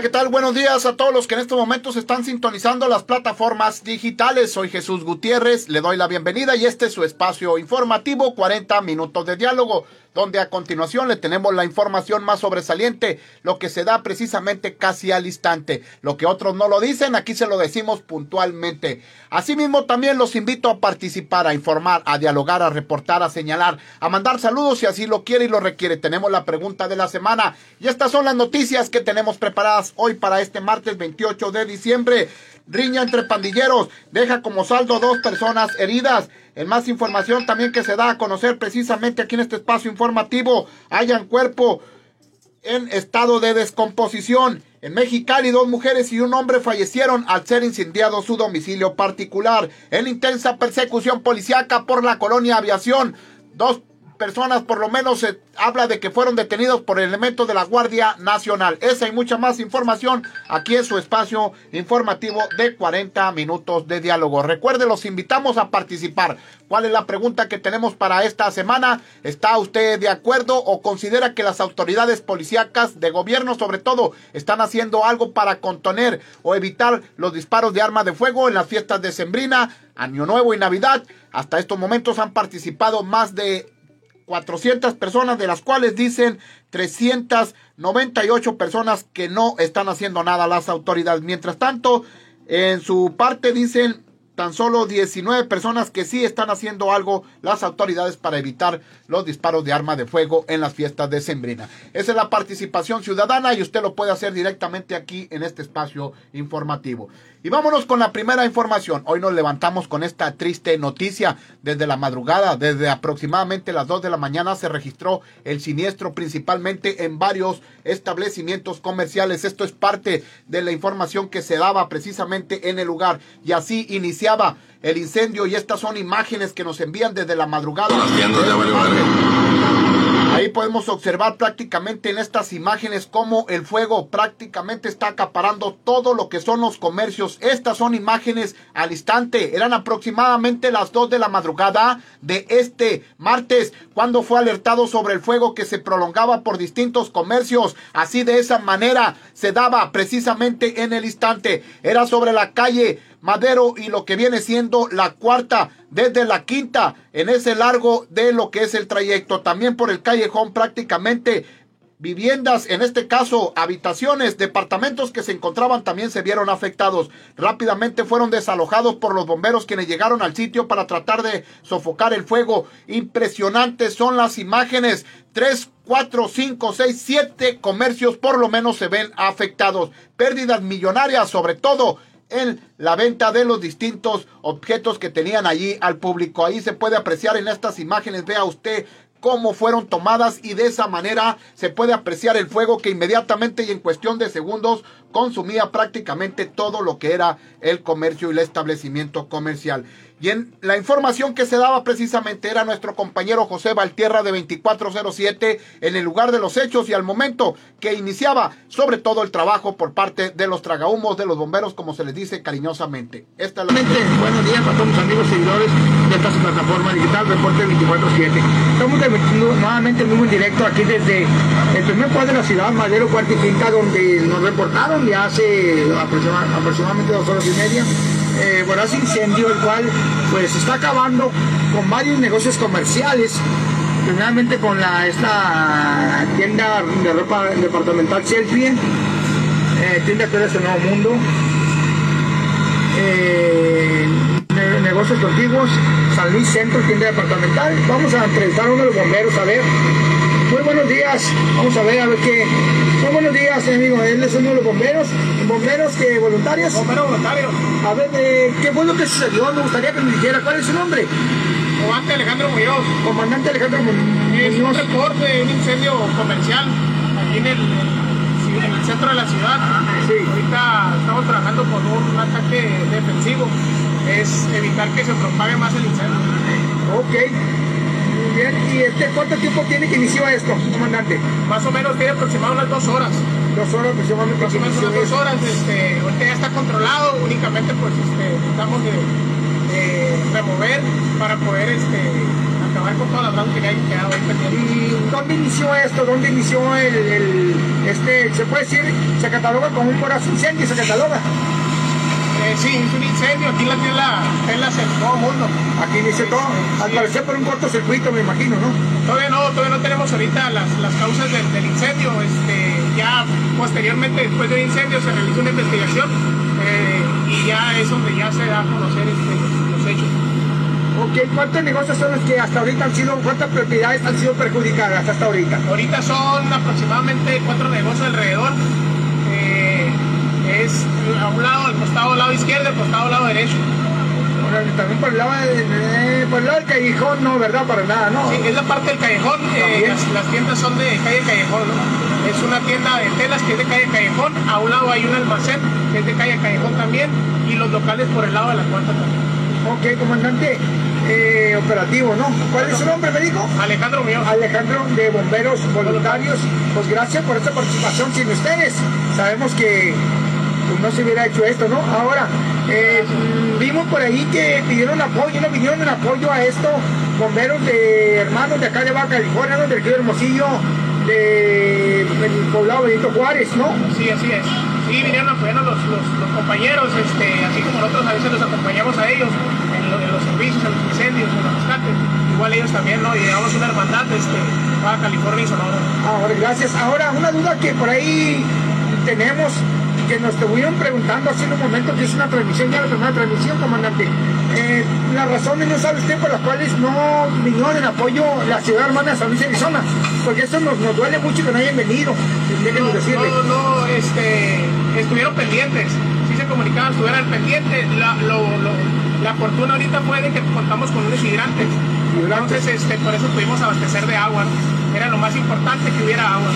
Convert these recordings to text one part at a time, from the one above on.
¿qué tal? Buenos días a todos los que en estos momentos están sintonizando las plataformas digitales. Soy Jesús Gutiérrez, le doy la bienvenida y este es su espacio informativo, 40 minutos de diálogo donde a continuación le tenemos la información más sobresaliente, lo que se da precisamente casi al instante. Lo que otros no lo dicen, aquí se lo decimos puntualmente. Asimismo, también los invito a participar, a informar, a dialogar, a reportar, a señalar, a mandar saludos si así lo quiere y lo requiere. Tenemos la pregunta de la semana y estas son las noticias que tenemos preparadas hoy para este martes 28 de diciembre. Riña entre pandilleros deja como saldo dos personas heridas. En más información también que se da a conocer precisamente aquí en este espacio informativo, hayan cuerpo en estado de descomposición. En Mexicali, dos mujeres y un hombre fallecieron al ser incendiado su domicilio particular. En intensa persecución policiaca por la colonia Aviación, dos personas por lo menos se habla de que fueron detenidos por elementos de la Guardia Nacional. Esa y mucha más información aquí en su espacio informativo de 40 minutos de diálogo. Recuerde, los invitamos a participar. ¿Cuál es la pregunta que tenemos para esta semana? ¿Está usted de acuerdo o considera que las autoridades policíacas de gobierno sobre todo están haciendo algo para contener o evitar los disparos de armas de fuego en las fiestas de Sembrina, Año Nuevo y Navidad? Hasta estos momentos han participado más de 400 personas, de las cuales dicen 398 personas que no están haciendo nada las autoridades. Mientras tanto, en su parte dicen tan solo 19 personas que sí están haciendo algo las autoridades para evitar los disparos de arma de fuego en las fiestas de Sembrina. Esa es la participación ciudadana y usted lo puede hacer directamente aquí en este espacio informativo. Y vámonos con la primera información. Hoy nos levantamos con esta triste noticia. Desde la madrugada, desde aproximadamente las 2 de la mañana, se registró el siniestro principalmente en varios establecimientos comerciales. Esto es parte de la información que se daba precisamente en el lugar. Y así iniciaba el incendio y estas son imágenes que nos envían desde la madrugada. Ahí podemos observar prácticamente en estas imágenes cómo el fuego prácticamente está acaparando todo lo que son los comercios. Estas son imágenes al instante. Eran aproximadamente las 2 de la madrugada de este martes cuando fue alertado sobre el fuego que se prolongaba por distintos comercios. Así de esa manera se daba precisamente en el instante. Era sobre la calle Madero y lo que viene siendo la cuarta desde la quinta en ese largo de lo que es el trayecto. También por el callejón prácticamente viviendas, en este caso habitaciones, departamentos que se encontraban también se vieron afectados. Rápidamente fueron desalojados por los bomberos quienes llegaron al sitio para tratar de sofocar el fuego. Impresionantes son las imágenes. Tres, cuatro, cinco, seis, siete comercios por lo menos se ven afectados. Pérdidas millonarias sobre todo en la venta de los distintos objetos que tenían allí al público. Ahí se puede apreciar en estas imágenes, vea usted cómo fueron tomadas y de esa manera se puede apreciar el fuego que inmediatamente y en cuestión de segundos consumía prácticamente todo lo que era el comercio y el establecimiento comercial. Y en la información que se daba precisamente era nuestro compañero José Valtierra de 2407 en el lugar de los hechos y al momento que iniciaba sobre todo el trabajo por parte de los tragahumos, de los bomberos, como se les dice cariñosamente. Esta es la... Buenos días para todos mis amigos seguidores de esta plataforma digital Reporte 247. Estamos transmitiendo nuevamente en en directo aquí desde el primer cuadro de la ciudad, Madero y donde nos reportaron ya hace aproximadamente dos horas y media eh, voraz incendio, el cual pues está acabando con varios negocios comerciales, primeramente con la, esta tienda de ropa departamental Selfie, eh, tienda que es el Nuevo Mundo, eh, negocios contiguos, San Luis Centro, tienda departamental. Vamos a entrevistar a uno de los bomberos a ver. Muy buenos días, vamos a ver a ver qué. Muy buenos días, amigo. Él es uno de los bomberos. ¿Bomberos que voluntarios? Bomberos voluntarios. A ver, eh, ¿qué fue lo que sucedió? Me gustaría que me dijera cuál es su nombre. Comandante Alejandro Muñoz. Comandante Alejandro Muñoz. Es un reporte de un incendio comercial aquí en el, en el centro de la ciudad. Sí. Ahorita estamos trabajando con un ataque defensivo es evitar que se propague más el incendio. Ok. Bien. ¿Y este cuánto tiempo tiene que inició esto, comandante? Más o menos tiene aproximadamente unas dos horas. Dos horas aproximadamente. Más o menos unas dos horas. Este, ahorita ya está controlado, únicamente pues este, necesitamos de, remover para poder este, acabar con todas las broncas que hay quedado ahí pendientes. ¿Y dónde inició esto? ¿Dónde inició el, el- este, se puede decir, se cataloga como un corazón incendio, se cataloga? Eh, sí, es un incendio, aquí la tela, telas en todo el mundo. Aquí inició todo, al parecer por un cortocircuito me imagino, ¿no? Todavía no, todavía no tenemos ahorita las, las causas del, del incendio. Este, ya posteriormente, después del incendio, se realiza una investigación eh, y ya es donde ya se da a conocer este, los hechos. Ok, ¿cuántos negocios son los que hasta ahorita han sido, cuántas propiedades han sido perjudicadas hasta ahorita? Ahorita son aproximadamente cuatro negocios alrededor. Eh, es a un lado, al costado al lado izquierdo, al costado al lado derecho. También por el lado, eh, por el lado del callejón, no, ¿verdad? Para nada, ¿no? Sí, es la parte del callejón. eh, las, las tiendas son de calle Callejón. ¿no? Es una tienda de telas que es de calle Callejón. A un lado hay un almacén que es de calle Callejón también. Y los locales por el lado de la cuarta también. Ok, comandante, eh, operativo, ¿no? ¿Cuál es su nombre, me dijo? Alejandro Mío. Alejandro de Bomberos Voluntarios, pues gracias por esta participación. Sin ustedes, sabemos que pues, no se hubiera hecho esto, ¿no? Ahora, eh, vimos por ahí que pidieron apoyo, ¿no? Vinieron en apoyo a esto, bomberos de hermanos de acá de Baja California, ¿no? Del río Hermosillo, de, del poblado Benito Juárez, ¿no? Sí, así es. Sí, vinieron a apoyarnos los, los, los compañeros, este, así como nosotros a veces los acompañamos a ellos en, lo- en los servicios, en los incendios, en los rescates. Igual ellos también, ¿no? Y llevamos una hermandad, este, Baja California y Sonora. Ahora, gracias. Ahora, una duda que por ahí tenemos, que nos estuvieron preguntando hace un momento, que es una transmisión, ya la primera transmisión, comandante. Eh, las razones, no sabe usted, por las cuales no vinieron en apoyo la ciudad hermana de San Luis, Arizona. Porque eso nos, nos duele mucho que no hayan venido. Déjenos decirle. No, no, este, estuvieron pendientes. Sí se comunicaban, estuvieran pendientes. La, lo, lo- la fortuna ahorita fue de que contamos con unos hidrantes. Entonces, este, por eso pudimos abastecer de agua. ¿no? Era lo más importante que hubiera agua.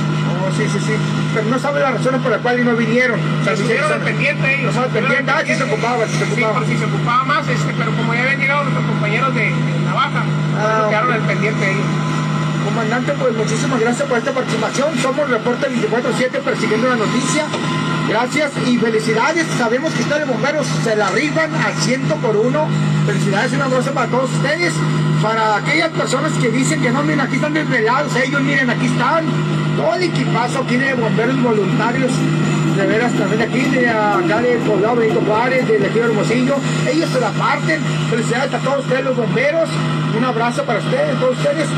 Oh, sí, sí, sí. Pero no sabe las razones por las cuales no vinieron. Se San Luis, estuvieron al pendiente ellos. Pendiente. Ah, sí se ocupaba, sí se Sí, se ocupaba más, este, pero como ya habían llegado nuestros compañeros de, de Navaja, Ah, eso quedaron al pendiente ellos. Comandante, pues muchísimas gracias por esta participación. Somos Reporte 24-7 persiguiendo la noticia. Gracias y felicidades. Sabemos que ustedes bomberos se la rifan al ciento por uno. Felicidades y un abrazo para todos ustedes. Para aquellas personas que dicen que no, miren, aquí están desvelados. Ellos, miren, aquí están. Todo el equipazo aquí de bomberos voluntarios. De veras, también de aquí, de acá del poblado Benito Juárez, del Ejido Hermosillo. Ellos se la parten. Felicidades a todos ustedes, los bomberos. Un abrazo para ustedes, todos ustedes.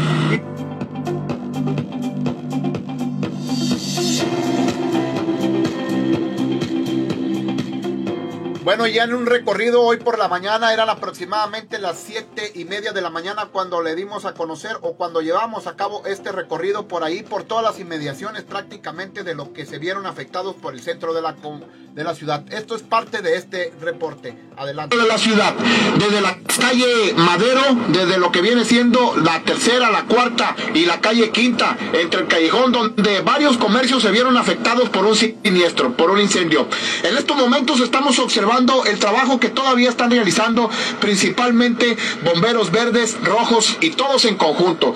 Bueno, ya en un recorrido hoy por la mañana eran aproximadamente las siete y media de la mañana cuando le dimos a conocer o cuando llevamos a cabo este recorrido por ahí, por todas las inmediaciones prácticamente de lo que se vieron afectados por el centro de la, de la ciudad. Esto es parte de este reporte. Adelante. de la ciudad, desde la calle Madero, desde lo que viene siendo la tercera, la cuarta y la calle quinta, entre el callejón donde varios comercios se vieron afectados por un siniestro, por un incendio. En estos momentos estamos observando el trabajo que todavía están realizando principalmente bomberos verdes, rojos y todos en conjunto.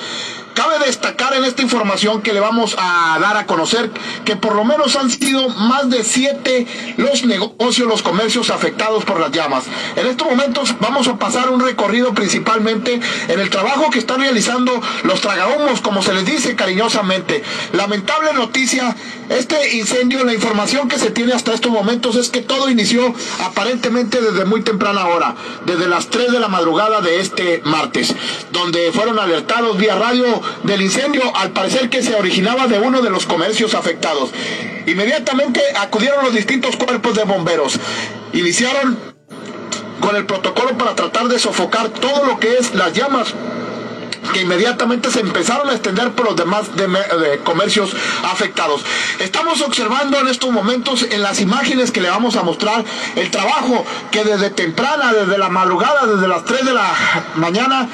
Cabe destacar en esta información que le vamos a dar a conocer que por lo menos han sido más de siete los negocios, los comercios afectados por las llamas. En estos momentos vamos a pasar un recorrido principalmente en el trabajo que están realizando los tragahumos, como se les dice cariñosamente. Lamentable noticia, este incendio, la información que se tiene hasta estos momentos es que todo inició aparentemente desde muy temprana hora, desde las 3 de la madrugada de este martes, donde fueron alertados vía radio del incendio, al parecer que se originaba de uno de los comercios afectados. Inmediatamente acudieron los distintos cuerpos de bomberos. Iniciaron con el protocolo para tratar de sofocar todo lo que es las llamas que inmediatamente se empezaron a extender por los demás de- de comercios afectados. Estamos observando en estos momentos en las imágenes que le vamos a mostrar el trabajo que desde temprana, desde la madrugada, desde las 3 de la mañana,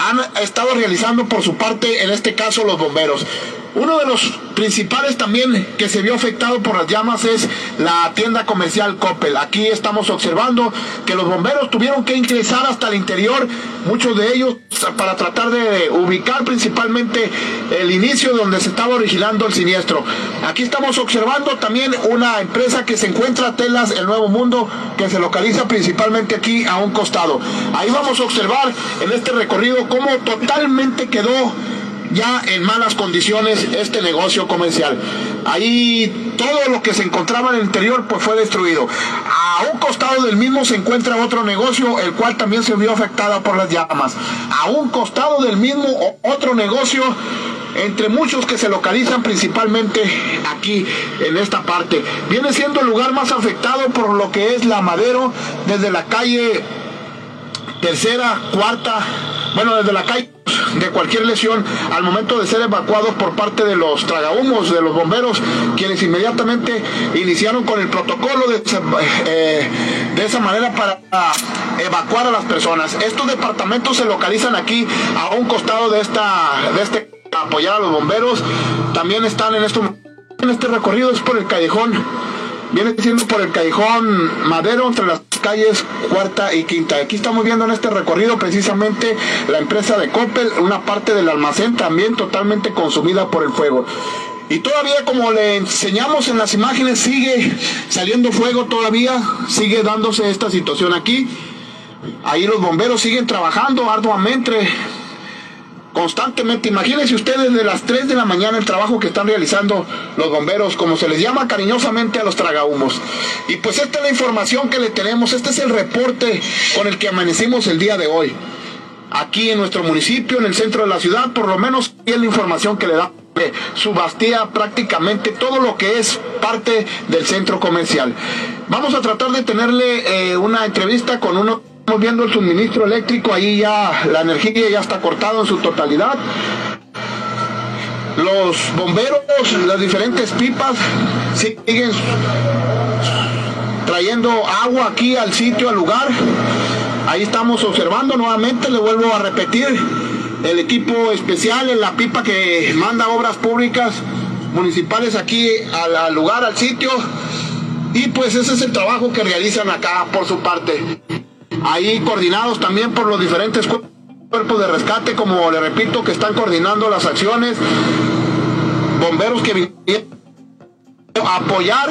han estado realizando por su parte, en este caso los bomberos. Uno de los principales también que se vio afectado por las llamas es la tienda comercial Coppel. Aquí estamos observando que los bomberos tuvieron que ingresar hasta el interior, muchos de ellos para tratar de ubicar principalmente el inicio donde se estaba originando el siniestro. Aquí estamos observando también una empresa que se encuentra Telas El Nuevo Mundo, que se localiza principalmente aquí a un costado. Ahí vamos a observar en este recorrido cómo totalmente quedó ya en malas condiciones este negocio comercial. Ahí todo lo que se encontraba en el interior pues fue destruido. A un costado del mismo se encuentra otro negocio, el cual también se vio afectada por las llamas. A un costado del mismo otro negocio entre muchos que se localizan principalmente aquí en esta parte. Viene siendo el lugar más afectado por lo que es la Madero desde la calle tercera, cuarta, bueno, desde la calle de cualquier lesión al momento de ser evacuados por parte de los tragahumos, de los bomberos, quienes inmediatamente iniciaron con el protocolo de, eh, de esa manera para evacuar a las personas. Estos departamentos se localizan aquí a un costado de esta, de este apoyar a los bomberos. También están en este, en este recorrido, es por el callejón viene siendo por el callejón Madero entre las calles cuarta y quinta. Aquí estamos viendo en este recorrido precisamente la empresa de Coppel, una parte del almacén también totalmente consumida por el fuego. Y todavía como le enseñamos en las imágenes sigue saliendo fuego todavía, sigue dándose esta situación aquí. Ahí los bomberos siguen trabajando arduamente constantemente. Imagínense ustedes de las 3 de la mañana el trabajo que están realizando los bomberos, como se les llama cariñosamente a los tragahumos. Y pues esta es la información que le tenemos, este es el reporte con el que amanecimos el día de hoy. Aquí en nuestro municipio, en el centro de la ciudad, por lo menos es la información que le da subastía prácticamente todo lo que es parte del centro comercial. Vamos a tratar de tenerle eh, una entrevista con uno Estamos viendo el suministro eléctrico, ahí ya la energía ya está cortada en su totalidad. Los bomberos, las diferentes pipas siguen trayendo agua aquí al sitio, al lugar. Ahí estamos observando nuevamente, le vuelvo a repetir, el equipo especial en la pipa que manda obras públicas municipales aquí al, al lugar, al sitio. Y pues ese es el trabajo que realizan acá por su parte ahí coordinados también por los diferentes cuerpos de rescate, como le repito, que están coordinando las acciones, bomberos que vinieron a apoyar,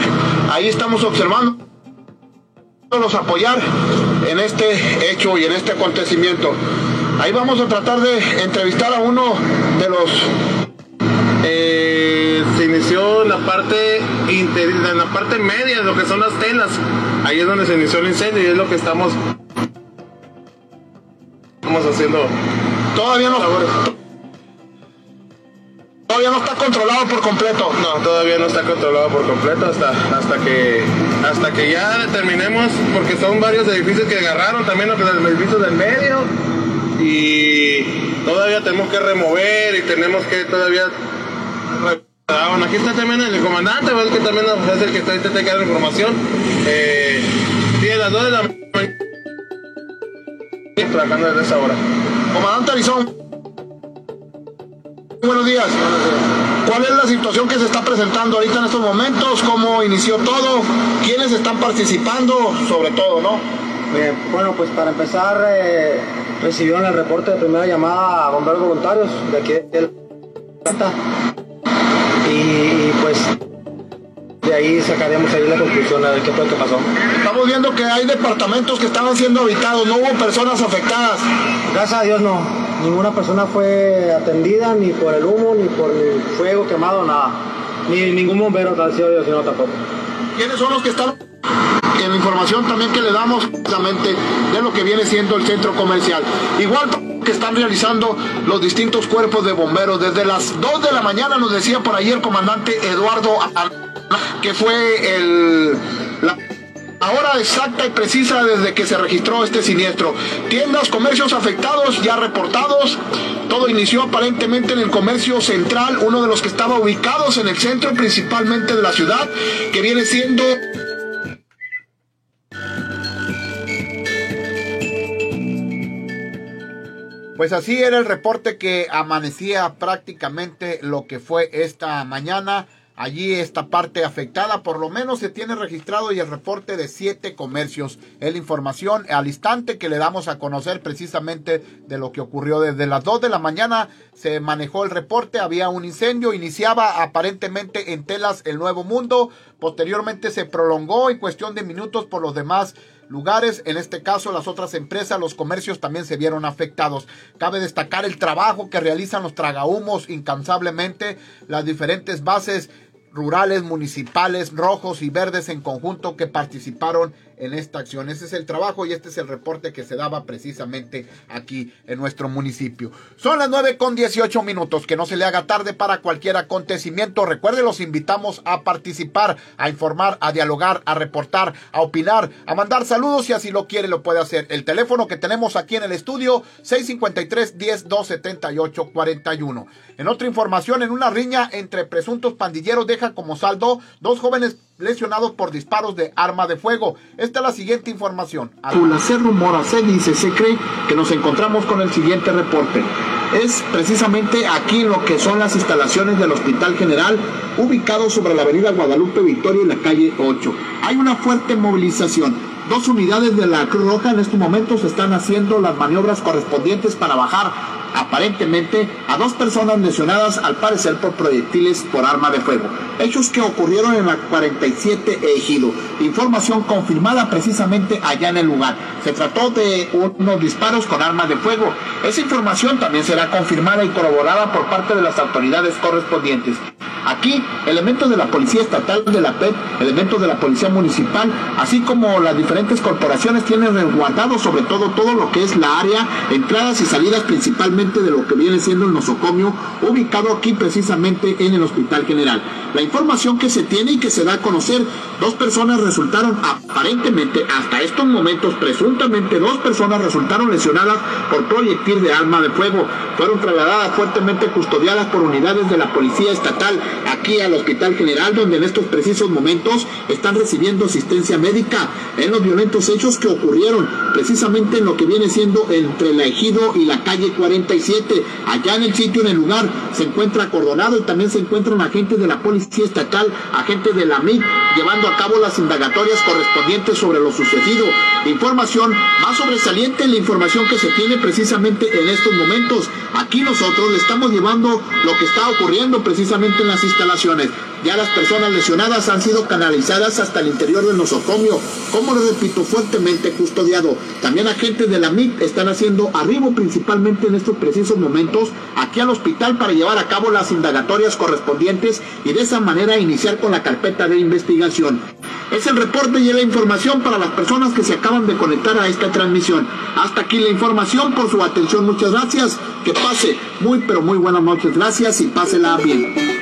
ahí estamos observando los apoyar en este hecho y en este acontecimiento. Ahí vamos a tratar de entrevistar a uno de los eh, se inició en la parte en la parte media de lo que son las telas. Ahí es donde se inició el incendio y es lo que estamos estamos haciendo. Todavía no. Todavía no está controlado por completo. No, todavía no está controlado por completo hasta, hasta que hasta que ya determinemos, porque son varios edificios que agarraron también los edificios del medio y todavía tenemos que remover y tenemos que todavía aquí está también el comandante, el que también es el que está intentando dar información. Eh, las 2 de la mañana trabajando desde esa hora. Comandante Arizón. Buenos días. ¿Cuál es la situación que se está presentando ahorita en estos momentos? ¿Cómo inició todo? ¿Quiénes están participando? Sobre todo, ¿no? Bien, bueno, pues para empezar, eh, recibieron el reporte de primera llamada a bomberos voluntarios de aquí de y pues de ahí sacaremos ahí la conclusión a ver qué fue que pasó. Estamos viendo que hay departamentos que estaban siendo habitados, no hubo personas afectadas. Gracias a Dios no, ninguna persona fue atendida ni por el humo, ni por el fuego quemado, nada. Ni ningún bombero, gracias a Dios, sino tampoco. ¿Quiénes son los que están en la información también que le damos precisamente de lo que viene siendo el centro comercial? Igual que están realizando los distintos cuerpos de bomberos. Desde las 2 de la mañana nos decía por ahí el comandante Eduardo que fue el, la hora exacta y precisa desde que se registró este siniestro. Tiendas, comercios afectados, ya reportados. Todo inició aparentemente en el comercio central, uno de los que estaba ubicados en el centro principalmente de la ciudad, que viene siendo Pues así era el reporte que amanecía prácticamente lo que fue esta mañana allí esta parte afectada. Por lo menos se tiene registrado y el reporte de siete comercios. Es la información al instante que le damos a conocer precisamente de lo que ocurrió desde las 2 de la mañana. Se manejó el reporte, había un incendio, iniciaba aparentemente en Telas el Nuevo Mundo. Posteriormente se prolongó en cuestión de minutos por los demás lugares. En este caso, las otras empresas, los comercios también se vieron afectados. Cabe destacar el trabajo que realizan los tragahumos incansablemente, las diferentes bases rurales, municipales, rojos y verdes en conjunto que participaron en esta acción. Ese es el trabajo y este es el reporte que se daba precisamente aquí en nuestro municipio. Son las 9 con 18 minutos. Que no se le haga tarde para cualquier acontecimiento. Recuerde, los invitamos a participar, a informar, a dialogar, a reportar, a opinar, a mandar saludos y así lo quiere lo puede hacer. El teléfono que tenemos aquí en el estudio 653 10 278 41. En otra información, en una riña entre presuntos pandilleros deja como saldo dos jóvenes lesionados por disparos de arma de fuego. Esta es la siguiente información. Se rumora, se dice, se cree que nos encontramos con el siguiente reporte. Es precisamente aquí lo que son las instalaciones del Hospital General, ubicado sobre la avenida Guadalupe Victoria y la calle 8. Hay una fuerte movilización. Dos unidades de la Cruz Roja en estos momentos están haciendo las maniobras correspondientes para bajar aparentemente a dos personas lesionadas al parecer por proyectiles por arma de fuego. Hechos que ocurrieron en la 47 Ejido. Información confirmada precisamente allá en el lugar. Se trató de unos disparos con arma de fuego. Esa información también será confirmada y corroborada por parte de las autoridades correspondientes. Aquí, elementos de la Policía Estatal de la PEP, elementos de la Policía Municipal, así como las diferentes corporaciones tienen resguardado sobre todo todo lo que es la área, entradas y salidas principalmente de lo que viene siendo el nosocomio, ubicado aquí precisamente en el Hospital General. La información que se tiene y que se da a conocer, dos personas resultaron aparentemente, hasta estos momentos, presuntamente dos personas resultaron lesionadas por proyectil de arma de fuego. Fueron trasladadas fuertemente custodiadas por unidades de la Policía Estatal aquí al Hospital General, donde en estos precisos momentos están recibiendo asistencia médica en los violentos hechos que ocurrieron precisamente en lo que viene siendo entre la Ejido y la calle 47. Allá en el sitio, en el lugar, se encuentra acordonado y también se encuentran agentes de la Policía Estatal, agentes de la MIC, llevando a cabo las indagatorias correspondientes sobre lo sucedido. Información más sobresaliente, la información que se tiene precisamente en estos momentos. Aquí nosotros le estamos llevando lo que está ocurriendo precisamente en instalaciones. Ya las personas lesionadas han sido canalizadas hasta el interior del nosocomio, como lo repito, fuertemente custodiado. También agentes de la MIT están haciendo arribo principalmente en estos precisos momentos aquí al hospital para llevar a cabo las indagatorias correspondientes y de esa manera iniciar con la carpeta de investigación. Es el reporte y la información para las personas que se acaban de conectar a esta transmisión. Hasta aquí la información por su atención. Muchas gracias. Que pase muy pero muy buenas noches. Gracias y pásela bien.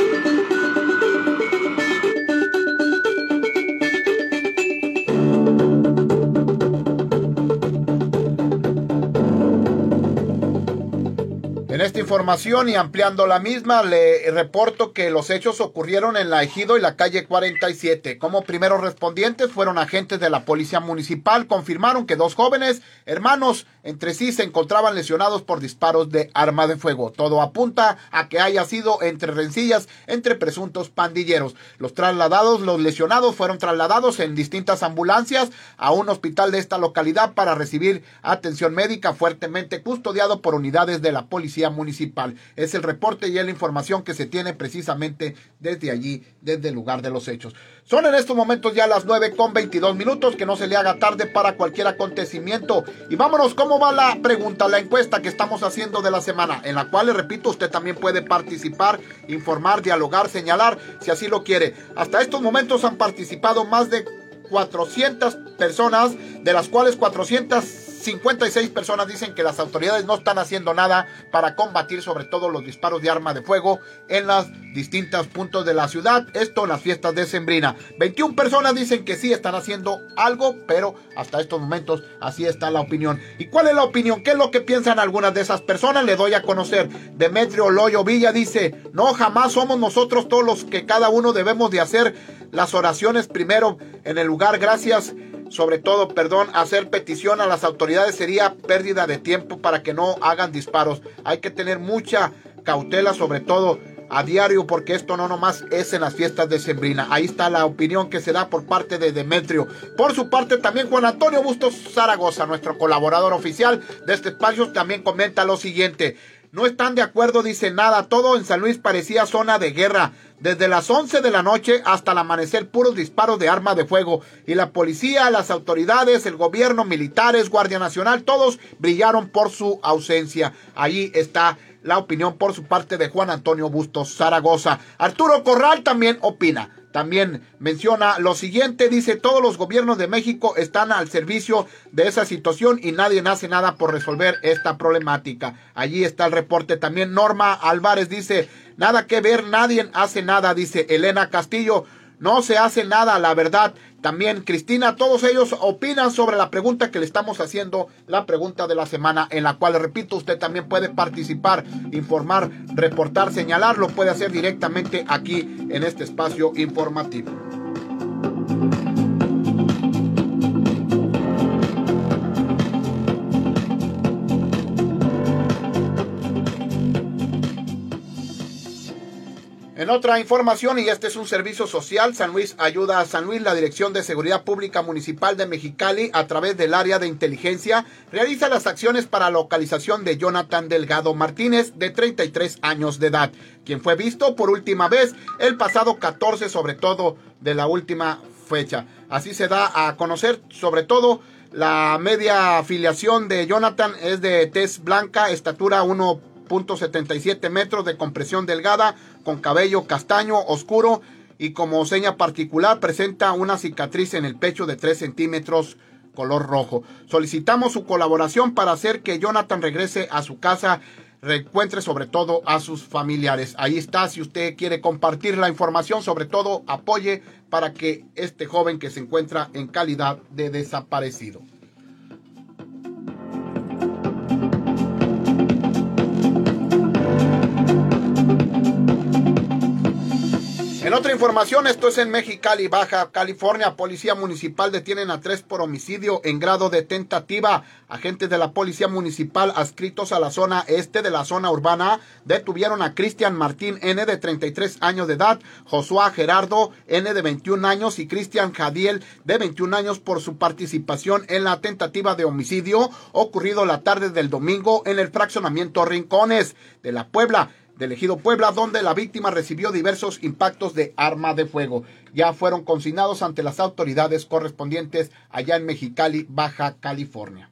Información y ampliando la misma, le reporto que los hechos ocurrieron en la Ejido y la calle 47. Como primeros respondientes fueron agentes de la Policía Municipal, confirmaron que dos jóvenes hermanos entre sí se encontraban lesionados por disparos de arma de fuego. Todo apunta a que haya sido entre rencillas entre presuntos pandilleros. Los trasladados, los lesionados fueron trasladados en distintas ambulancias a un hospital de esta localidad para recibir atención médica fuertemente custodiado por unidades de la Policía Municipal. Es el reporte y la información que se tiene precisamente desde allí, desde el lugar de los hechos. Son en estos momentos ya las 9 con 22 minutos, que no se le haga tarde para cualquier acontecimiento. Y vámonos, ¿cómo va la pregunta, la encuesta que estamos haciendo de la semana? En la cual, le repito, usted también puede participar, informar, dialogar, señalar, si así lo quiere. Hasta estos momentos han participado más de 400 personas, de las cuales 400 56 personas dicen que las autoridades no están haciendo nada para combatir sobre todo los disparos de arma de fuego en los distintos puntos de la ciudad, esto en las fiestas de Sembrina. 21 personas dicen que sí están haciendo algo, pero hasta estos momentos así está la opinión. ¿Y cuál es la opinión? ¿Qué es lo que piensan algunas de esas personas? Le doy a conocer. Demetrio Loyo Villa dice, no, jamás somos nosotros todos los que cada uno debemos de hacer las oraciones primero en el lugar. Gracias sobre todo, perdón, hacer petición a las autoridades sería pérdida de tiempo para que no hagan disparos. Hay que tener mucha cautela, sobre todo a diario, porque esto no nomás es en las fiestas de Sembrina. Ahí está la opinión que se da por parte de Demetrio. Por su parte, también Juan Antonio Bustos Zaragoza, nuestro colaborador oficial de este espacio, también comenta lo siguiente. No están de acuerdo, dice nada. Todo en San Luis parecía zona de guerra. Desde las 11 de la noche hasta el amanecer, puros disparos de arma de fuego. Y la policía, las autoridades, el gobierno, militares, Guardia Nacional, todos brillaron por su ausencia. Allí está la opinión por su parte de Juan Antonio Bustos Zaragoza. Arturo Corral también opina. También menciona lo siguiente, dice, todos los gobiernos de México están al servicio de esa situación y nadie hace nada por resolver esta problemática. Allí está el reporte también. Norma Álvarez dice, nada que ver, nadie hace nada, dice Elena Castillo. No se hace nada, la verdad. También Cristina, todos ellos opinan sobre la pregunta que le estamos haciendo, la pregunta de la semana, en la cual, repito, usted también puede participar, informar, reportar, señalar, lo puede hacer directamente aquí en este espacio informativo. En otra información, y este es un servicio social, San Luis ayuda a San Luis, la Dirección de Seguridad Pública Municipal de Mexicali, a través del área de inteligencia, realiza las acciones para localización de Jonathan Delgado Martínez, de 33 años de edad, quien fue visto por última vez el pasado 14, sobre todo de la última fecha. Así se da a conocer, sobre todo, la media afiliación de Jonathan es de tez blanca, estatura 1 .77 metros de compresión delgada, con cabello castaño oscuro y como seña particular presenta una cicatriz en el pecho de 3 centímetros color rojo. Solicitamos su colaboración para hacer que Jonathan regrese a su casa, reencuentre sobre todo a sus familiares. Ahí está, si usted quiere compartir la información, sobre todo apoye para que este joven que se encuentra en calidad de desaparecido. Otra información, esto es en Mexicali, Baja California. Policía Municipal detienen a tres por homicidio en grado de tentativa. Agentes de la Policía Municipal adscritos a la zona este de la zona urbana detuvieron a Cristian Martín N de 33 años de edad, Josué Gerardo N de 21 años y Cristian Jadiel de 21 años por su participación en la tentativa de homicidio ocurrido la tarde del domingo en el fraccionamiento Rincones de la Puebla del Ejido Puebla, donde la víctima recibió diversos impactos de arma de fuego. Ya fueron consignados ante las autoridades correspondientes allá en Mexicali, Baja California.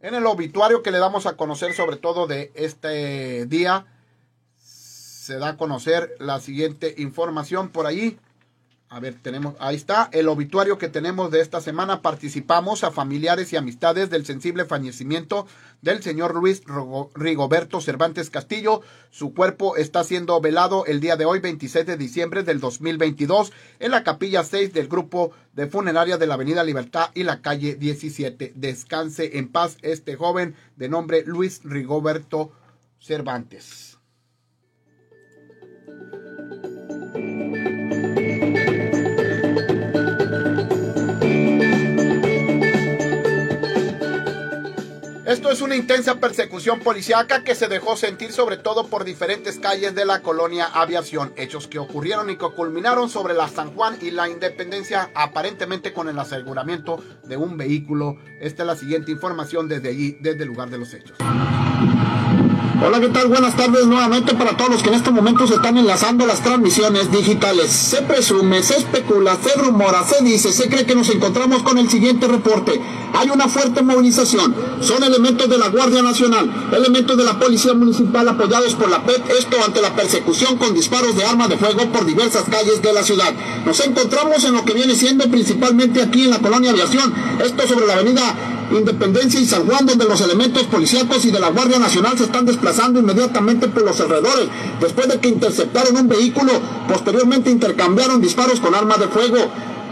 En el obituario que le damos a conocer sobre todo de este día, se da a conocer la siguiente información por ahí. A ver, tenemos, ahí está el obituario que tenemos de esta semana. Participamos a familiares y amistades del sensible fallecimiento del señor Luis Rigoberto Cervantes Castillo. Su cuerpo está siendo velado el día de hoy, 26 de diciembre del 2022, en la capilla 6 del grupo de funeraria de la Avenida Libertad y la calle 17. Descanse en paz este joven de nombre Luis Rigoberto Cervantes. Esto es una intensa persecución policíaca que se dejó sentir sobre todo por diferentes calles de la colonia Aviación, hechos que ocurrieron y que culminaron sobre la San Juan y la Independencia, aparentemente con el aseguramiento de un vehículo. Esta es la siguiente información desde allí, desde el lugar de los hechos. Hola, ¿qué tal? Buenas tardes nuevamente para todos los que en este momento se están enlazando las transmisiones digitales. Se presume, se especula, se rumora, se dice, se cree que nos encontramos con el siguiente reporte. Hay una fuerte movilización. Son elementos de la Guardia Nacional, elementos de la Policía Municipal apoyados por la PET, esto ante la persecución con disparos de arma de fuego por diversas calles de la ciudad. Nos encontramos en lo que viene siendo principalmente aquí en la colonia Aviación, esto sobre la avenida Independencia y San Juan, donde los elementos policíacos y de la Guardia Nacional se están desplazando inmediatamente por los alrededores, después de que interceptaron un vehículo, posteriormente intercambiaron disparos con armas de fuego.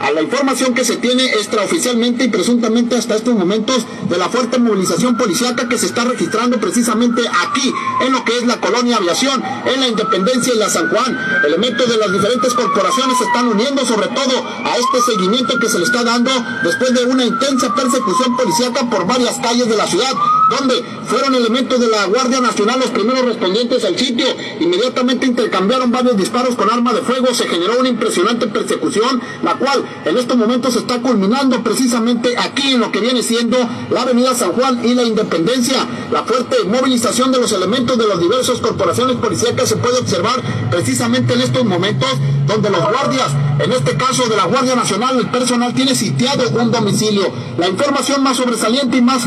A la información que se tiene extraoficialmente y presuntamente hasta estos momentos de la fuerte movilización policíaca que se está registrando precisamente aquí, en lo que es la colonia Aviación, en la Independencia y la San Juan. Elementos de las diferentes corporaciones se están uniendo sobre todo a este seguimiento que se le está dando después de una intensa persecución policíaca por varias calles de la ciudad, donde fueron elementos de la Guardia Nacional los primeros respondientes al sitio. Inmediatamente intercambiaron varios disparos con arma de fuego, se generó una impresionante persecución, la cual en estos momentos está culminando precisamente aquí en lo que viene siendo la Avenida San Juan y la Independencia. La fuerte movilización de los elementos de las diversas corporaciones policíacas se puede observar precisamente en estos momentos donde los guardias, en este caso de la Guardia Nacional, el personal tiene sitiado un domicilio. La información más sobresaliente y más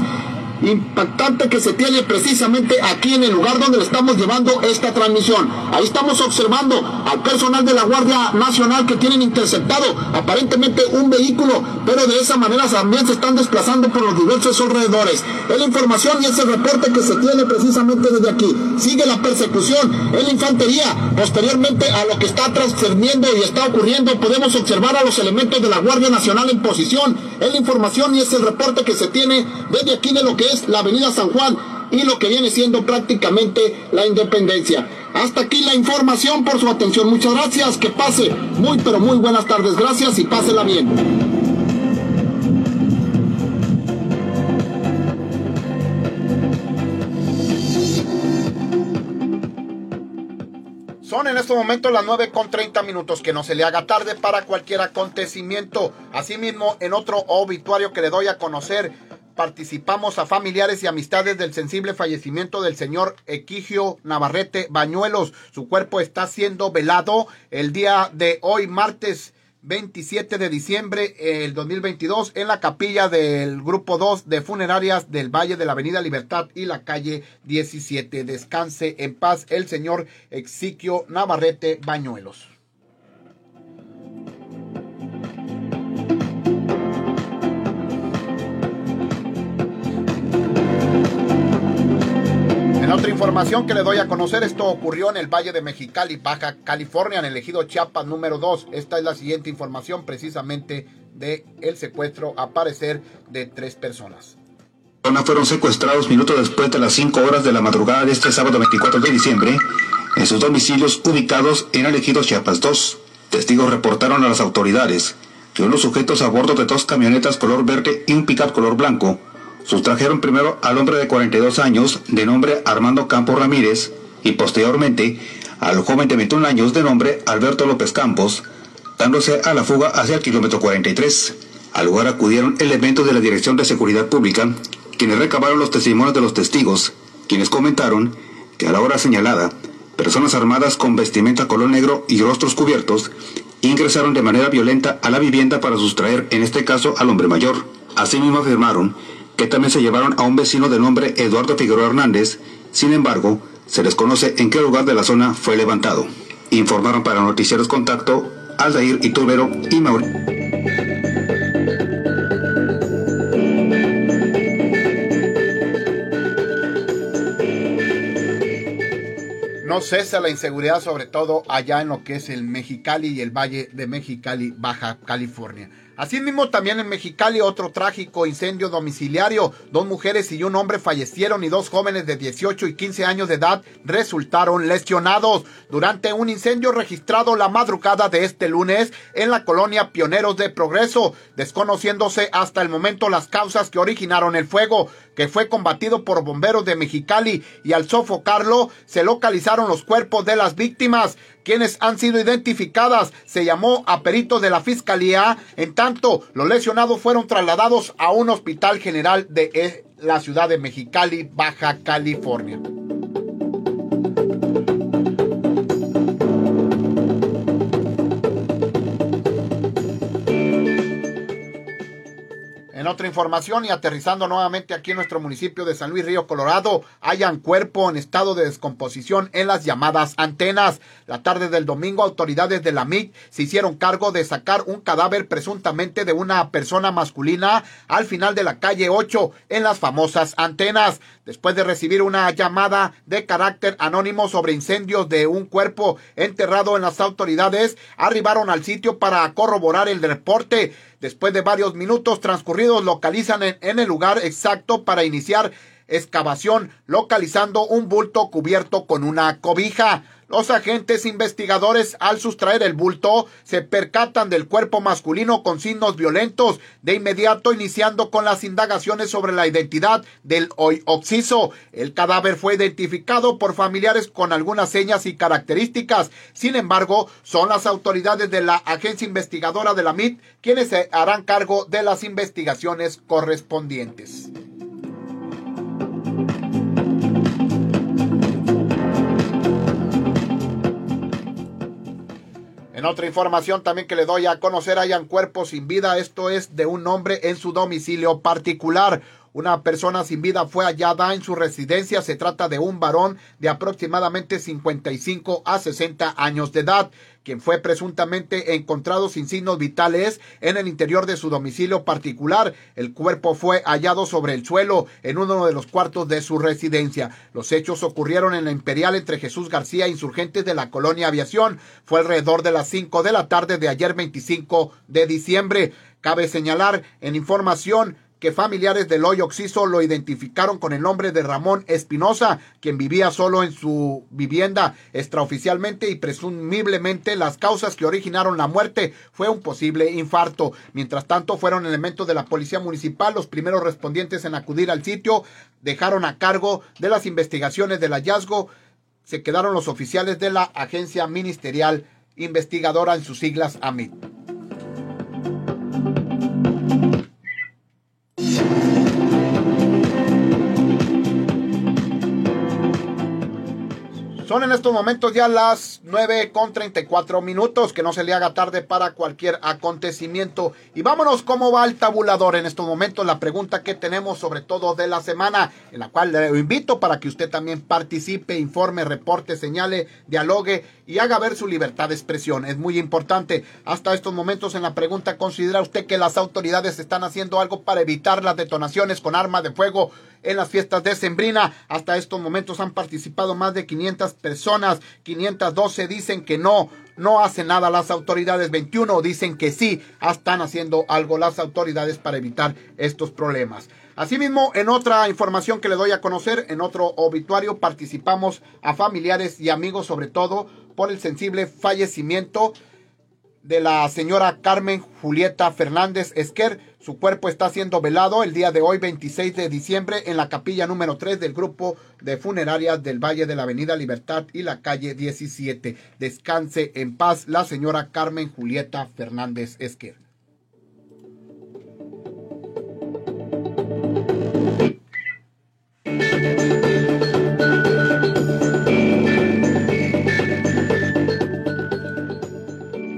impactante que se tiene precisamente aquí en el lugar donde le estamos llevando esta transmisión. Ahí estamos observando al personal de la Guardia Nacional que tienen interceptado aparentemente un vehículo, pero de esa manera también se están desplazando por los diversos alrededores. Es la información y es el reporte que se tiene precisamente desde aquí. Sigue la persecución en la infantería. Posteriormente a lo que está trascendiendo y está ocurriendo, podemos observar a los elementos de la Guardia Nacional en posición. Es la información y es el reporte que se tiene desde aquí de lo que es la Avenida San Juan y lo que viene siendo prácticamente la Independencia. Hasta aquí la información por su atención. Muchas gracias. Que pase muy pero muy buenas tardes. Gracias y pásela bien. Son en estos momentos las 9 con 30 minutos. Que no se le haga tarde para cualquier acontecimiento. Asimismo, en otro obituario que le doy a conocer, participamos a familiares y amistades del sensible fallecimiento del señor Equigio Navarrete Bañuelos. Su cuerpo está siendo velado el día de hoy, martes 27 de diciembre del 2022 en la capilla del grupo 2 de funerarias del Valle de la Avenida Libertad y la calle 17. Descanse en paz el señor Exiquio Navarrete Bañuelos. Otra información que le doy a conocer, esto ocurrió en el Valle de Mexicali, Baja California, en el ejido Chiapas número 2. Esta es la siguiente información precisamente de el secuestro, a parecer, de tres personas. Fueron secuestrados minutos después de las 5 horas de la madrugada de este sábado 24 de diciembre en sus domicilios ubicados en el ejido Chiapas 2. Testigos reportaron a las autoridades que unos sujetos a bordo de dos camionetas color verde y un pickup color blanco Sustrajeron primero al hombre de 42 años de nombre Armando Campos Ramírez y posteriormente al joven de 21 años de nombre Alberto López Campos, dándose a la fuga hacia el kilómetro 43. Al lugar acudieron elementos de la Dirección de Seguridad Pública, quienes recabaron los testimonios de los testigos, quienes comentaron que a la hora señalada, personas armadas con vestimenta color negro y rostros cubiertos ingresaron de manera violenta a la vivienda para sustraer, en este caso, al hombre mayor. Asimismo afirmaron que también se llevaron a un vecino de nombre Eduardo Figueroa Hernández, sin embargo, se desconoce en qué lugar de la zona fue levantado. Informaron para Noticieros Contacto Aldair Iturbero y Mauricio. No cesa la inseguridad, sobre todo allá en lo que es el Mexicali y el Valle de Mexicali, Baja California. Asimismo, también en Mexicali, otro trágico incendio domiciliario. Dos mujeres y un hombre fallecieron y dos jóvenes de 18 y 15 años de edad resultaron lesionados durante un incendio registrado la madrugada de este lunes en la colonia Pioneros de Progreso, desconociéndose hasta el momento las causas que originaron el fuego, que fue combatido por bomberos de Mexicali y al sofocarlo se localizaron los cuerpos de las víctimas quienes han sido identificadas. Se llamó a peritos de la fiscalía. En tanto, los lesionados fueron trasladados a un hospital general de eh, la ciudad de Mexicali, Baja California. Otra información y aterrizando nuevamente aquí en nuestro municipio de San Luis Río Colorado, hayan cuerpo en estado de descomposición en las llamadas antenas. La tarde del domingo, autoridades de la MIG se hicieron cargo de sacar un cadáver presuntamente de una persona masculina al final de la calle 8 en las famosas antenas. Después de recibir una llamada de carácter anónimo sobre incendios de un cuerpo enterrado en las autoridades, arribaron al sitio para corroborar el reporte. Después de varios minutos transcurridos, localizan en, el lugar exacto para iniciar excavación, localizando un bulto cubierto con una cobija. Los agentes investigadores, al sustraer el bulto, se percatan del cuerpo masculino con signos violentos, de inmediato iniciando con las indagaciones sobre la identidad del hoy occiso. El cadáver fue identificado por familiares con algunas señas y características. Sin embargo, son las autoridades de la agencia investigadora de la MIT quienes se harán cargo de las investigaciones correspondientes. En otra información también que le doy a conocer, hayan cuerpos sin vida. Esto es de un hombre en su domicilio particular. Una persona sin vida fue hallada en su residencia. Se trata de un varón de aproximadamente 55 a 60 años de edad, quien fue presuntamente encontrado sin signos vitales en el interior de su domicilio particular. El cuerpo fue hallado sobre el suelo en uno de los cuartos de su residencia. Los hechos ocurrieron en la Imperial entre Jesús García e insurgentes de la colonia Aviación. Fue alrededor de las 5 de la tarde de ayer 25 de diciembre. Cabe señalar en información que familiares del hoyo Oxiso lo identificaron con el nombre de Ramón Espinosa, quien vivía solo en su vivienda extraoficialmente y presumiblemente las causas que originaron la muerte fue un posible infarto. Mientras tanto, fueron elementos de la policía municipal los primeros respondientes en acudir al sitio, dejaron a cargo de las investigaciones del hallazgo, se quedaron los oficiales de la agencia ministerial investigadora en sus siglas AMIT. Son en estos momentos ya las 9 con 34 minutos, que no se le haga tarde para cualquier acontecimiento. Y vámonos, ¿cómo va el tabulador en estos momentos? La pregunta que tenemos sobre todo de la semana, en la cual le invito para que usted también participe, informe, reporte, señale, dialogue y haga ver su libertad de expresión. Es muy importante. Hasta estos momentos en la pregunta, ¿considera usted que las autoridades están haciendo algo para evitar las detonaciones con arma de fuego en las fiestas de Sembrina. Hasta estos momentos han participado más de 500 personas, 512 dicen que no, no hacen nada las autoridades, 21 dicen que sí, están haciendo algo las autoridades para evitar estos problemas. Asimismo, en otra información que le doy a conocer, en otro obituario, participamos a familiares y amigos, sobre todo por el sensible fallecimiento de la señora Carmen Julieta Fernández Esquer. Su cuerpo está siendo velado el día de hoy, 26 de diciembre, en la capilla número 3 del grupo de funerarias del Valle de la Avenida Libertad y la calle 17. Descanse en paz la señora Carmen Julieta Fernández Esquer.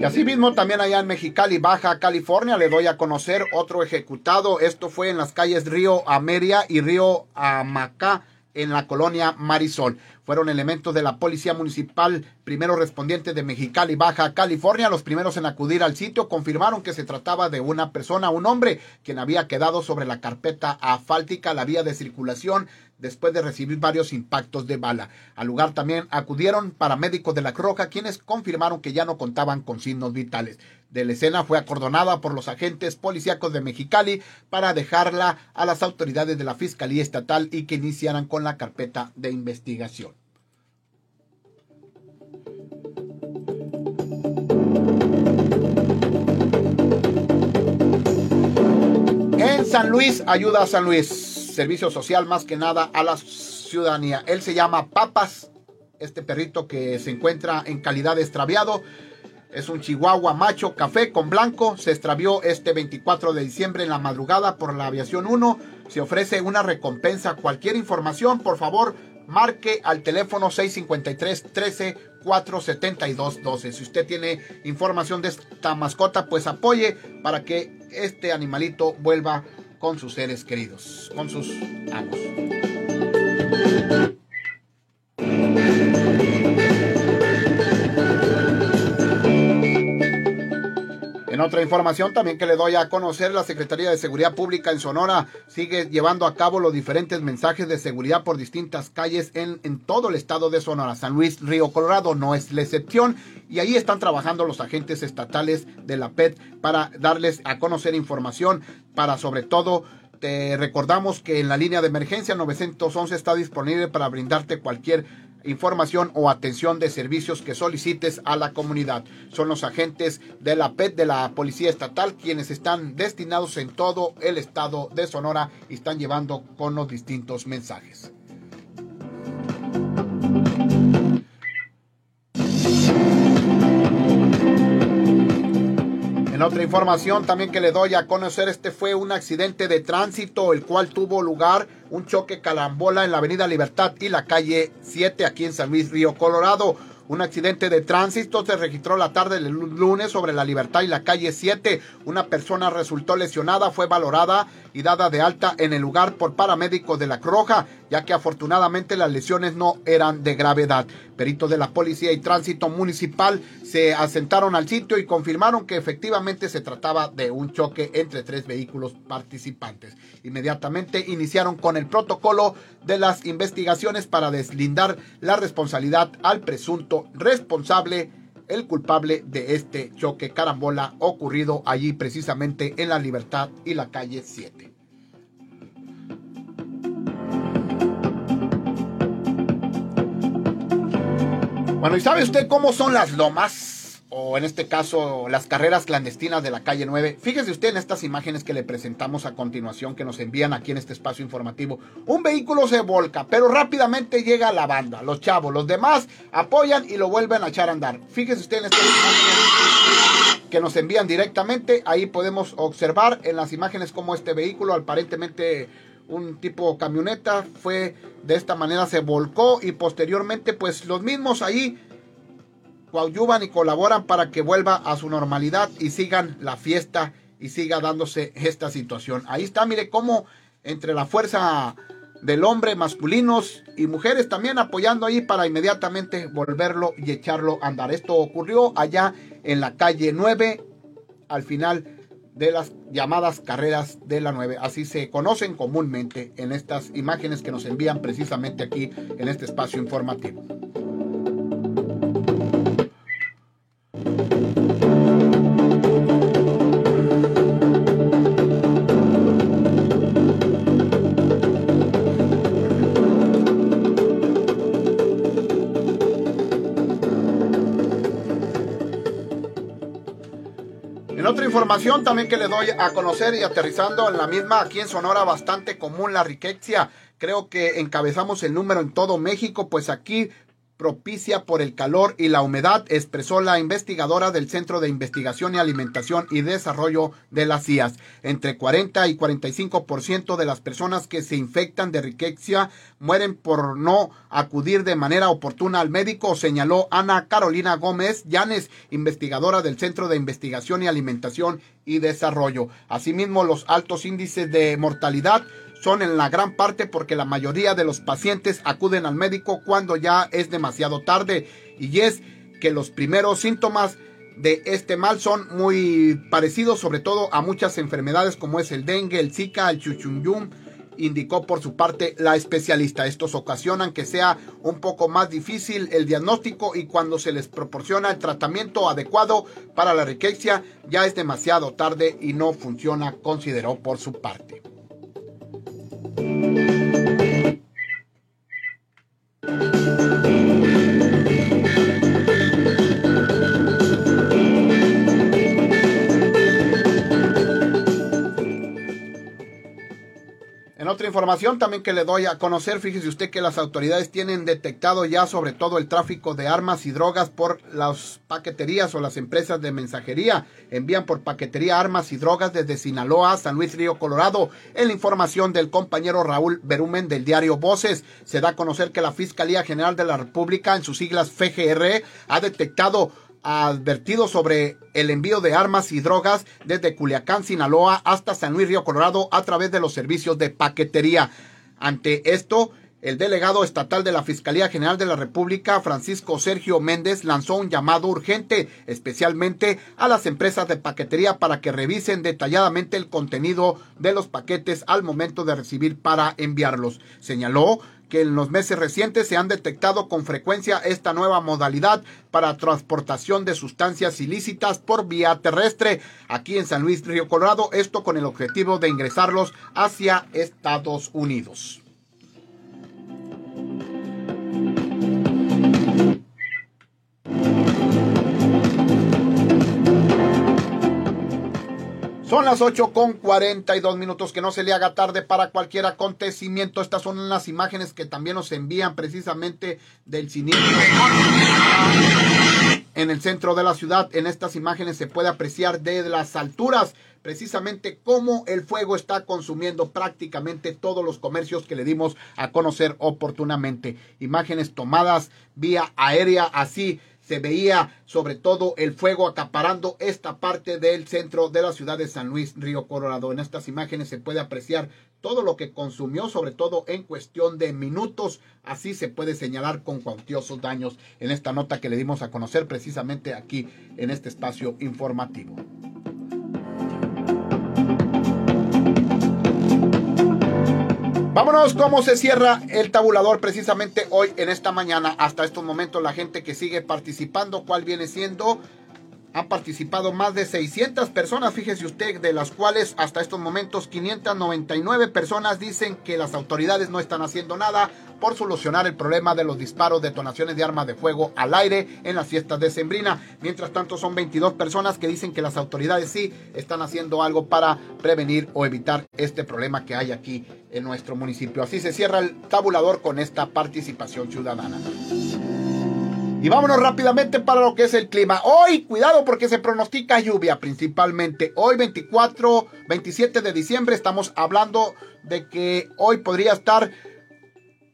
Asimismo también allá en Mexicali, Baja California, le doy a conocer otro ejecutado. Esto fue en las calles Río Ameria y Río Amacá en la colonia Marisol. Fueron elementos de la Policía Municipal, primeros respondientes de Mexicali, Baja California. Los primeros en acudir al sitio confirmaron que se trataba de una persona, un hombre, quien había quedado sobre la carpeta asfáltica, la vía de circulación, después de recibir varios impactos de bala. Al lugar también acudieron paramédicos de la Croca, quienes confirmaron que ya no contaban con signos vitales. De la escena fue acordonada por los agentes policíacos de Mexicali para dejarla a las autoridades de la Fiscalía Estatal y que iniciaran con la carpeta de investigación. San Luis, ayuda a San Luis. Servicio social más que nada a la ciudadanía. Él se llama Papas, este perrito que se encuentra en calidad extraviado. Es un chihuahua macho café con blanco. Se extravió este 24 de diciembre en la madrugada por la aviación 1. Se ofrece una recompensa. Cualquier información, por favor, marque al teléfono 653 13 472 12. Si usted tiene información de esta mascota, pues apoye para que este animalito vuelva con sus seres queridos, con sus amos. En otra información también que le doy a conocer, la Secretaría de Seguridad Pública en Sonora sigue llevando a cabo los diferentes mensajes de seguridad por distintas calles en, en todo el estado de Sonora. San Luis, Río Colorado no es la excepción y ahí están trabajando los agentes estatales de la PET para darles a conocer información para sobre todo te recordamos que en la línea de emergencia 911 está disponible para brindarte cualquier información o atención de servicios que solicites a la comunidad. Son los agentes de la PET de la Policía Estatal quienes están destinados en todo el estado de Sonora y están llevando con los distintos mensajes. En otra información también que le doy a conocer, este fue un accidente de tránsito, el cual tuvo lugar un choque calambola en la Avenida Libertad y la calle 7 aquí en San Luis Río Colorado. Un accidente de tránsito se registró la tarde del lunes sobre la Libertad y la calle 7. Una persona resultó lesionada, fue valorada y dada de alta en el lugar por paramédicos de la Croja, ya que afortunadamente las lesiones no eran de gravedad. Peritos de la Policía y Tránsito Municipal se asentaron al sitio y confirmaron que efectivamente se trataba de un choque entre tres vehículos participantes. Inmediatamente iniciaron con el protocolo de las investigaciones para deslindar la responsabilidad al presunto responsable el culpable de este choque carambola ocurrido allí precisamente en la Libertad y la calle 7. Bueno, ¿y sabe usted cómo son las lomas? o en este caso las carreras clandestinas de la calle 9. Fíjese usted en estas imágenes que le presentamos a continuación, que nos envían aquí en este espacio informativo. Un vehículo se volca, pero rápidamente llega la banda, los chavos, los demás apoyan y lo vuelven a echar a andar. Fíjese usted en estas imágenes que nos envían directamente, ahí podemos observar en las imágenes cómo este vehículo aparentemente un tipo camioneta fue de esta manera se volcó y posteriormente pues los mismos ahí coadyuvan y colaboran para que vuelva a su normalidad y sigan la fiesta y siga dándose esta situación. Ahí está, mire cómo entre la fuerza del hombre, masculinos y mujeres también apoyando ahí para inmediatamente volverlo y echarlo a andar. Esto ocurrió allá en la calle 9, al final de las llamadas carreras de la 9. Así se conocen comúnmente en estas imágenes que nos envían precisamente aquí en este espacio informativo. Información también que le doy a conocer y aterrizando en la misma, aquí en Sonora bastante común la riqueza. Creo que encabezamos el número en todo México, pues aquí propicia por el calor y la humedad, expresó la investigadora del Centro de Investigación y Alimentación y Desarrollo de las CIAS. Entre 40 y 45% de las personas que se infectan de riqueza mueren por no acudir de manera oportuna al médico, señaló Ana Carolina Gómez Llanes, investigadora del Centro de Investigación y Alimentación y Desarrollo. Asimismo, los altos índices de mortalidad son en la gran parte porque la mayoría de los pacientes acuden al médico cuando ya es demasiado tarde y es que los primeros síntomas de este mal son muy parecidos sobre todo a muchas enfermedades como es el dengue, el zika, el chuchunyum, indicó por su parte la especialista. Estos ocasionan que sea un poco más difícil el diagnóstico y cuando se les proporciona el tratamiento adecuado para la riqueza ya es demasiado tarde y no funciona, consideró por su parte. Thank you. Otra información también que le doy a conocer, fíjese usted que las autoridades tienen detectado ya sobre todo el tráfico de armas y drogas por las paqueterías o las empresas de mensajería. Envían por paquetería armas y drogas desde Sinaloa a San Luis Río Colorado. En la información del compañero Raúl Berumen del diario Voces, se da a conocer que la Fiscalía General de la República, en sus siglas FGR, ha detectado advertido sobre el envío de armas y drogas desde Culiacán, Sinaloa hasta San Luis Río Colorado a través de los servicios de paquetería. Ante esto, El delegado estatal de la Fiscalía General de la República, Francisco Sergio Méndez, lanzó un llamado urgente, especialmente a las empresas de paquetería para que revisen detalladamente el contenido de los paquetes al momento de recibir para enviarlos. Señaló que en los meses recientes se han detectado con frecuencia esta nueva modalidad para transportación de sustancias ilícitas por vía terrestre aquí en San Luis Río Colorado, esto con el objetivo de ingresarlos hacia Estados Unidos. Son las 8 con 42 minutos, que no se le haga tarde para cualquier acontecimiento. Estas son las imágenes que también nos envían precisamente del siniestro en el centro de la ciudad. En estas imágenes se puede apreciar desde las alturas precisamente cómo el fuego está consumiendo prácticamente todos los comercios que le dimos a conocer oportunamente. Imágenes tomadas vía aérea así se veía sobre todo el fuego acaparando esta parte del centro de la ciudad de San Luis, Río Colorado. En estas imágenes se puede apreciar todo lo que consumió, sobre todo en cuestión de minutos. Así se puede señalar con cuantiosos daños en esta nota que le dimos a conocer precisamente aquí en este espacio informativo. Vámonos, cómo se cierra el tabulador precisamente hoy en esta mañana. Hasta estos momentos la gente que sigue participando, ¿cuál viene siendo? Han participado más de 600 personas, fíjese usted, de las cuales hasta estos momentos 599 personas dicen que las autoridades no están haciendo nada por solucionar el problema de los disparos, detonaciones de armas de fuego al aire en las fiestas de Sembrina. Mientras tanto, son 22 personas que dicen que las autoridades sí están haciendo algo para prevenir o evitar este problema que hay aquí en nuestro municipio. Así se cierra el tabulador con esta participación ciudadana. Y vámonos rápidamente para lo que es el clima. Hoy, cuidado porque se pronostica lluvia principalmente. Hoy 24, 27 de diciembre estamos hablando de que hoy podría estar,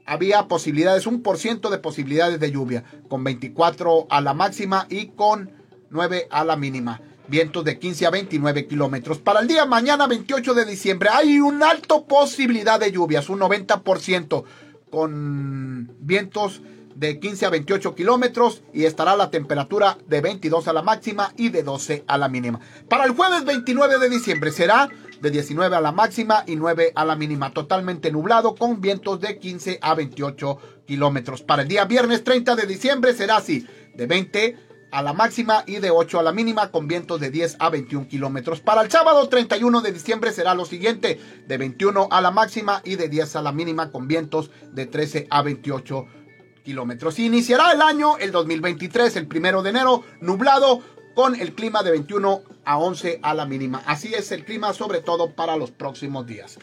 había posibilidades, un por ciento de posibilidades de lluvia, con 24 a la máxima y con 9 a la mínima. Vientos de 15 a 29 kilómetros. Para el día mañana 28 de diciembre hay una alta posibilidad de lluvias, un 90%, con vientos de 15 a 28 kilómetros y estará la temperatura de 22 a la máxima y de 12 a la mínima. Para el jueves 29 de diciembre será de 19 a la máxima y 9 a la mínima, totalmente nublado con vientos de 15 a 28 kilómetros. Para el día viernes 30 de diciembre será así, de 20 a la máxima y de 8 a la mínima con vientos de 10 a 21 kilómetros. Para el sábado 31 de diciembre será lo siguiente, de 21 a la máxima y de 10 a la mínima con vientos de 13 a 28 kilómetros. Iniciará el año, el 2023, el primero de enero, nublado con el clima de 21 a 11 a la mínima. Así es el clima, sobre todo para los próximos días.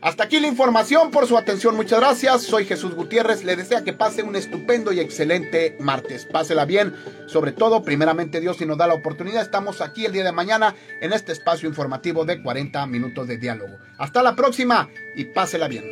Hasta aquí la información, por su atención, muchas gracias. Soy Jesús Gutiérrez, le desea que pase un estupendo y excelente martes. Pásela bien, sobre todo, primeramente Dios, si nos da la oportunidad, estamos aquí el día de mañana en este espacio informativo de 40 minutos de diálogo. Hasta la próxima y pásela bien.